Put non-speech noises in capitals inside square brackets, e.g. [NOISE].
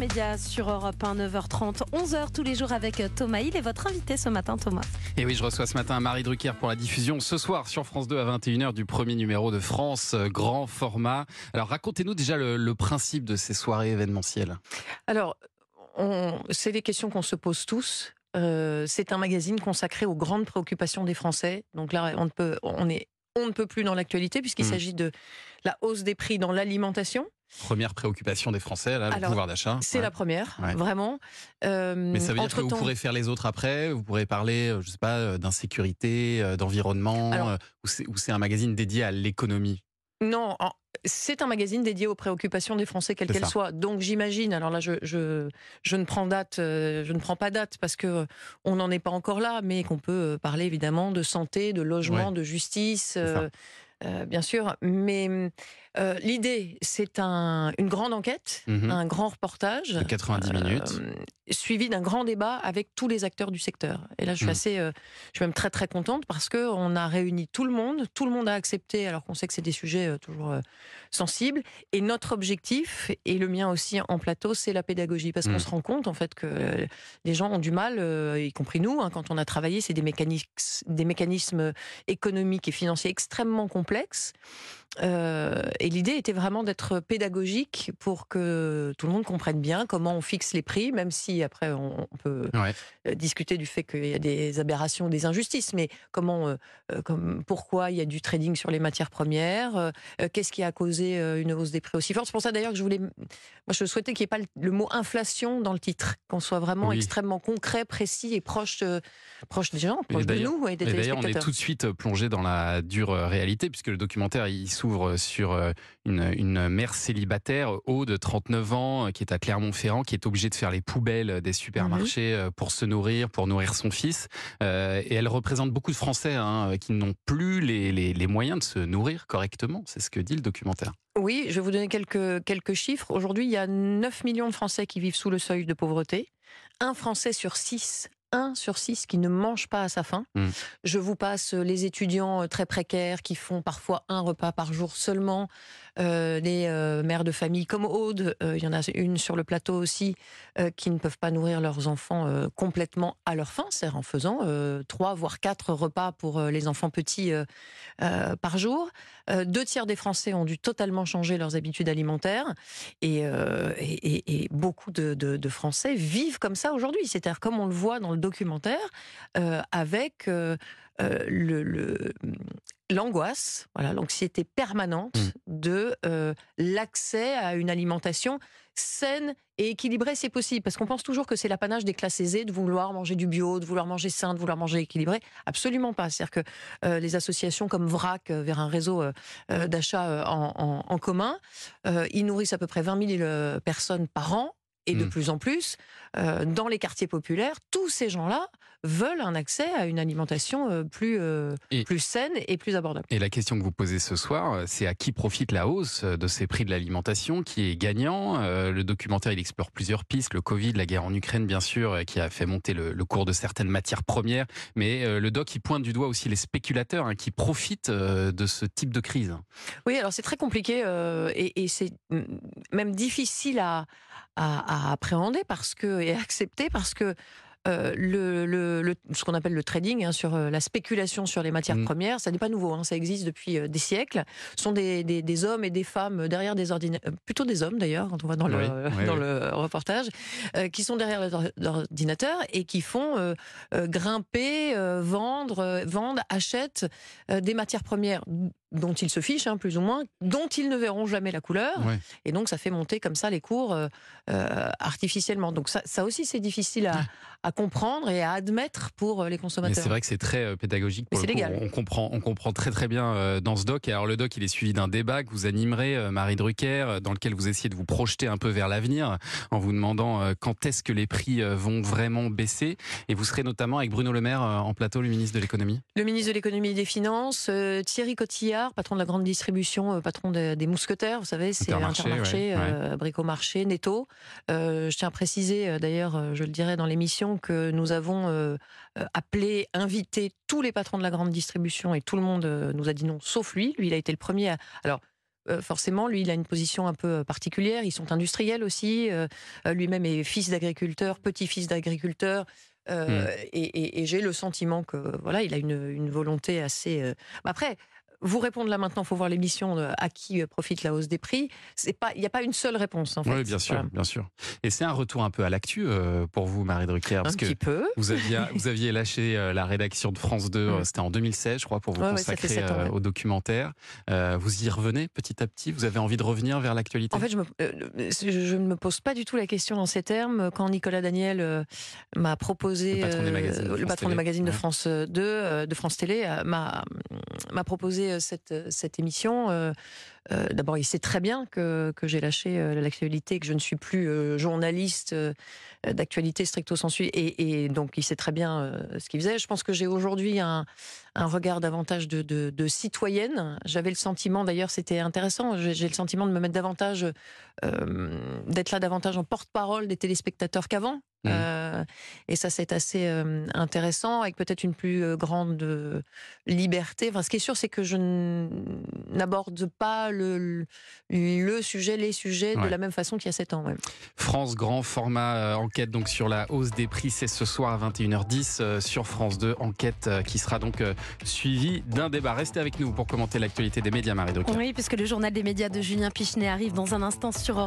Média sur Europe 1, 9h30, 11h tous les jours avec Thomas Il est votre invité ce matin, Thomas. Et oui, je reçois ce matin Marie Drucker pour la diffusion ce soir sur France 2 à 21h du premier numéro de France, euh, grand format. Alors racontez-nous déjà le, principe de ces soirées événementielles. Alors, c'est des questions qu'on se pose tous. Euh, c'est un magazine consacré aux grandes préoccupations des Français. Donc là, on, peut, on est on ne peut plus dans l'actualité puisqu'il mmh. s'agit de la hausse des prix dans l'alimentation. Première préoccupation des Français, là, le pouvoir d'achat. C'est la première, vraiment. Euh, Mais ça veut dire que vous pourrez faire les autres après. Vous pourrez parler, euh, je sais pas, euh, d'insécurité, d'environnement, ou c'est un magazine dédié à l'économie? Non, c'est un magazine dédié aux préoccupations des Français, quelles qu'elles soient. Donc j'imagine, alors là je, je, je, ne prends date, je ne prends pas date parce que on n'en est pas encore là, mais qu'on peut parler évidemment de santé, de logement, de justice. bien sûr, mais euh, l'idée, c'est un, une grande enquête, mhm. un grand reportage. De 90 minutes. Euh, suivi d'un grand débat avec tous les acteurs du secteur. Et là, je suis mhm. assez, euh, je suis même très très contente parce que on a réuni tout le monde, tout le monde a accepté, alors qu'on sait que c'est des sujets toujours sensibles. Et notre objectif, et le mien aussi en plateau, c'est la pédagogie, parce qu'on mhm. se rend compte en fait que les gens ont du mal, y compris nous, hein, quand on a travaillé, c'est des mécanismes, des mécanismes économiques et financiers extrêmement complexes. Euh, et l'idée était vraiment d'être pédagogique pour que tout le monde comprenne bien comment on fixe les prix, même si après on, peut euh, discuter du fait qu'il y a des aberrations, des injustices, mais comment, euh, comme, pourquoi il y a du trading sur les matières premières, qu'est-ce qui a causé une hausse des prix aussi. Forte. C'est pour ça d'ailleurs que je voulais, moi je souhaitais qu'il n'y ait pas le, mot inflation dans le titre, qu'on soit vraiment extrêmement concret, précis et proche, proche des gens, proche de nous et des et D'ailleurs, on est tout de suite plongé dans la dure réalité puisque le documentaire il s'ouvre sur euh, une, mère célibataire, Aude, 39 ans, euh, qui est à Clermont-Ferrand, qui est obligée de faire les poubelles des supermarchés mhm. euh, pour se nourrir, pour nourrir son fils. Et elle représente beaucoup de Français hein, qui n'ont plus les, moyens de se nourrir correctement. C'est ce que dit le documentaire. Oui, je vais vous donner quelques, quelques chiffres. Aujourd'hui, il y a 9 millions de Français qui vivent sous le seuil de pauvreté. Un Français sur six 1 sur 6 qui ne mange pas à sa faim. Mmh. Je vous passe euh, les étudiants euh, très précaires qui font parfois un repas par jour seulement, euh, les euh, mères de famille comme Aude, il y en a une sur le plateau aussi, qui ne peuvent pas nourrir leurs enfants complètement à leur faim, c'est-à-dire en faisant 3 voire 4 repas pour les enfants petits par jour deux tiers des Français ont dû totalement changer leurs habitudes alimentaires et, et, beaucoup de, de, Français vivent comme ça aujourd'hui. C'est-à-dire comme on le voit dans le documentaire, avec le, l'angoisse, voilà, l'anxiété permanente mmh. de euh, l'accès à une alimentation saine et équilibrée, c'est possible. Parce qu'on pense toujours que c'est l'apanage des classes aisées de vouloir manger du bio, de vouloir manger sain, de vouloir manger équilibré. Absolument pas. C'est-à-dire que euh, les associations comme VRAC, euh, vers un réseau d'achat en, commun, ils nourrissent à peu près 20 000 personnes par an et de mmh. plus en plus, dans les quartiers populaires, tous ces gens-là veulent un accès à une alimentation euh, plus, euh, plus saine et plus abordable. Et la question que vous posez ce soir, euh, c'est à qui profite la hausse de ces prix de l'alimentation, qui est gagnant? Le documentaire, il explore plusieurs pistes, le Covid, la guerre en Ukraine, bien sûr, qui a fait monter le, cours de certaines matières premières, mais le doc, il pointe du doigt aussi les spéculateurs hein, qui profitent de ce type de crise. Oui, alors c'est très compliqué et, c'est même difficile à, à, à, appréhender parce que, et à accepter parce que euh, le, ce qu'on appelle le trading, hein, sur euh, la spéculation sur les matières mmh. premières, ça n'est pas nouveau, hein, ça existe depuis euh, des siècles. Ce sont des, des, hommes et des femmes derrière des ordinateurs, plutôt des hommes d'ailleurs, quand on voit dans le, [LAUGHS] dans le reportage, qui sont derrière l'ordinateur et qui font grimper, vendre, vendent, achètent des matières premières dont ils se fichent, hein, plus ou moins, dont ils ne verront jamais la couleur. Et donc, ça fait monter comme ça les cours euh, euh, artificiellement. Donc, ça, ça aussi, c'est difficile à, à, comprendre et à admettre pour euh, les consommateurs. C'est vrai que c'est très pédagogique. c'est légal. On comprend, on comprend très très bien dans ce doc. Et alors, le doc, il est suivi d'un débat que vous animerez, Marie Drucker, dans lequel vous essayez de vous projeter un peu vers l'avenir en vous demandant quand est-ce que les prix vont vraiment baisser. Et vous serez notamment avec Bruno Le Maire en plateau, le ministre de l'économie. Le ministre de l'économie et des finances, Thierry Cotillard patron de la grande distribution, euh, patron des mousquetaires, vous savez, c'est Intermarché, euh, Bricomarché, Netto. Euh, je tiens à préciser, d'ailleurs, je le dirai dans l'émission, que nous avons appelé, invité tous les patrons de la grande distribution et tout le monde nous a dit non, sauf lui. Lui, il a été le premier à... Alors, forcément, lui, il a une position un peu particulière. Ils sont industriels aussi. Lui-même est fils d'agriculteur, petit-fils d'agriculteur. Mmh. Et, j'ai le sentiment que voilà, il a une, une volonté assez. Après, vous répondre là maintenant, il faut voir l'émission à qui euh, profite la hausse des prix. C'est pas, il n'y a pas une seule réponse en fait. Oui, bien sûr, bien sûr. Et c'est un retour un peu à l'actu euh, pour vous, Marie Drucker, parce un petit peu. Vous aviez, [LAUGHS] vous aviez lâché euh, la rédaction de France 2, mm. c'était en 2016, je crois, pour vous consacrer au documentaire. vous y revenez petit à petit? Vous avez envie de revenir vers l'actualité? En fait, je, je, ne me pose pas du tout la question dans ces termes. Quand Nicolas Daniel m'a proposé, le patron des magazines, le patron des magazines de France 2, de France Télé, m'a proposé euh, cette, euh, cette émission, euh, d'abord, il sait très bien que, que j'ai lâché l'actualité, que je ne suis plus journaliste d'actualité stricto sensu, et, et, donc il sait très bien ce qu'il faisait. Je pense que j'ai aujourd'hui un, un, regard davantage de, de, de citoyenne. J'avais le sentiment, d'ailleurs, c'était intéressant, j'ai le sentiment de me mettre davantage, d'être là davantage en porte-parole des téléspectateurs qu'avant. Mmh. Euh, et ça, c'est assez euh, intéressant, avec peut-être une plus euh, grande liberté. Enfin, ce qui est sûr, c'est que je n'aborde pas le, le, sujet, les sujets de la même façon qu'il y a 7 ans. France, grand format enquête donc sur la hausse des prix, c'est ce soir à 21h10 sur France 2. Enquête qui sera donc suivie d'un débat. Restez avec nous pour commenter l'actualité des médias, Marie Drucker. Oui, puisque le journal des médias de Julien Pichenet arrive dans un instant sur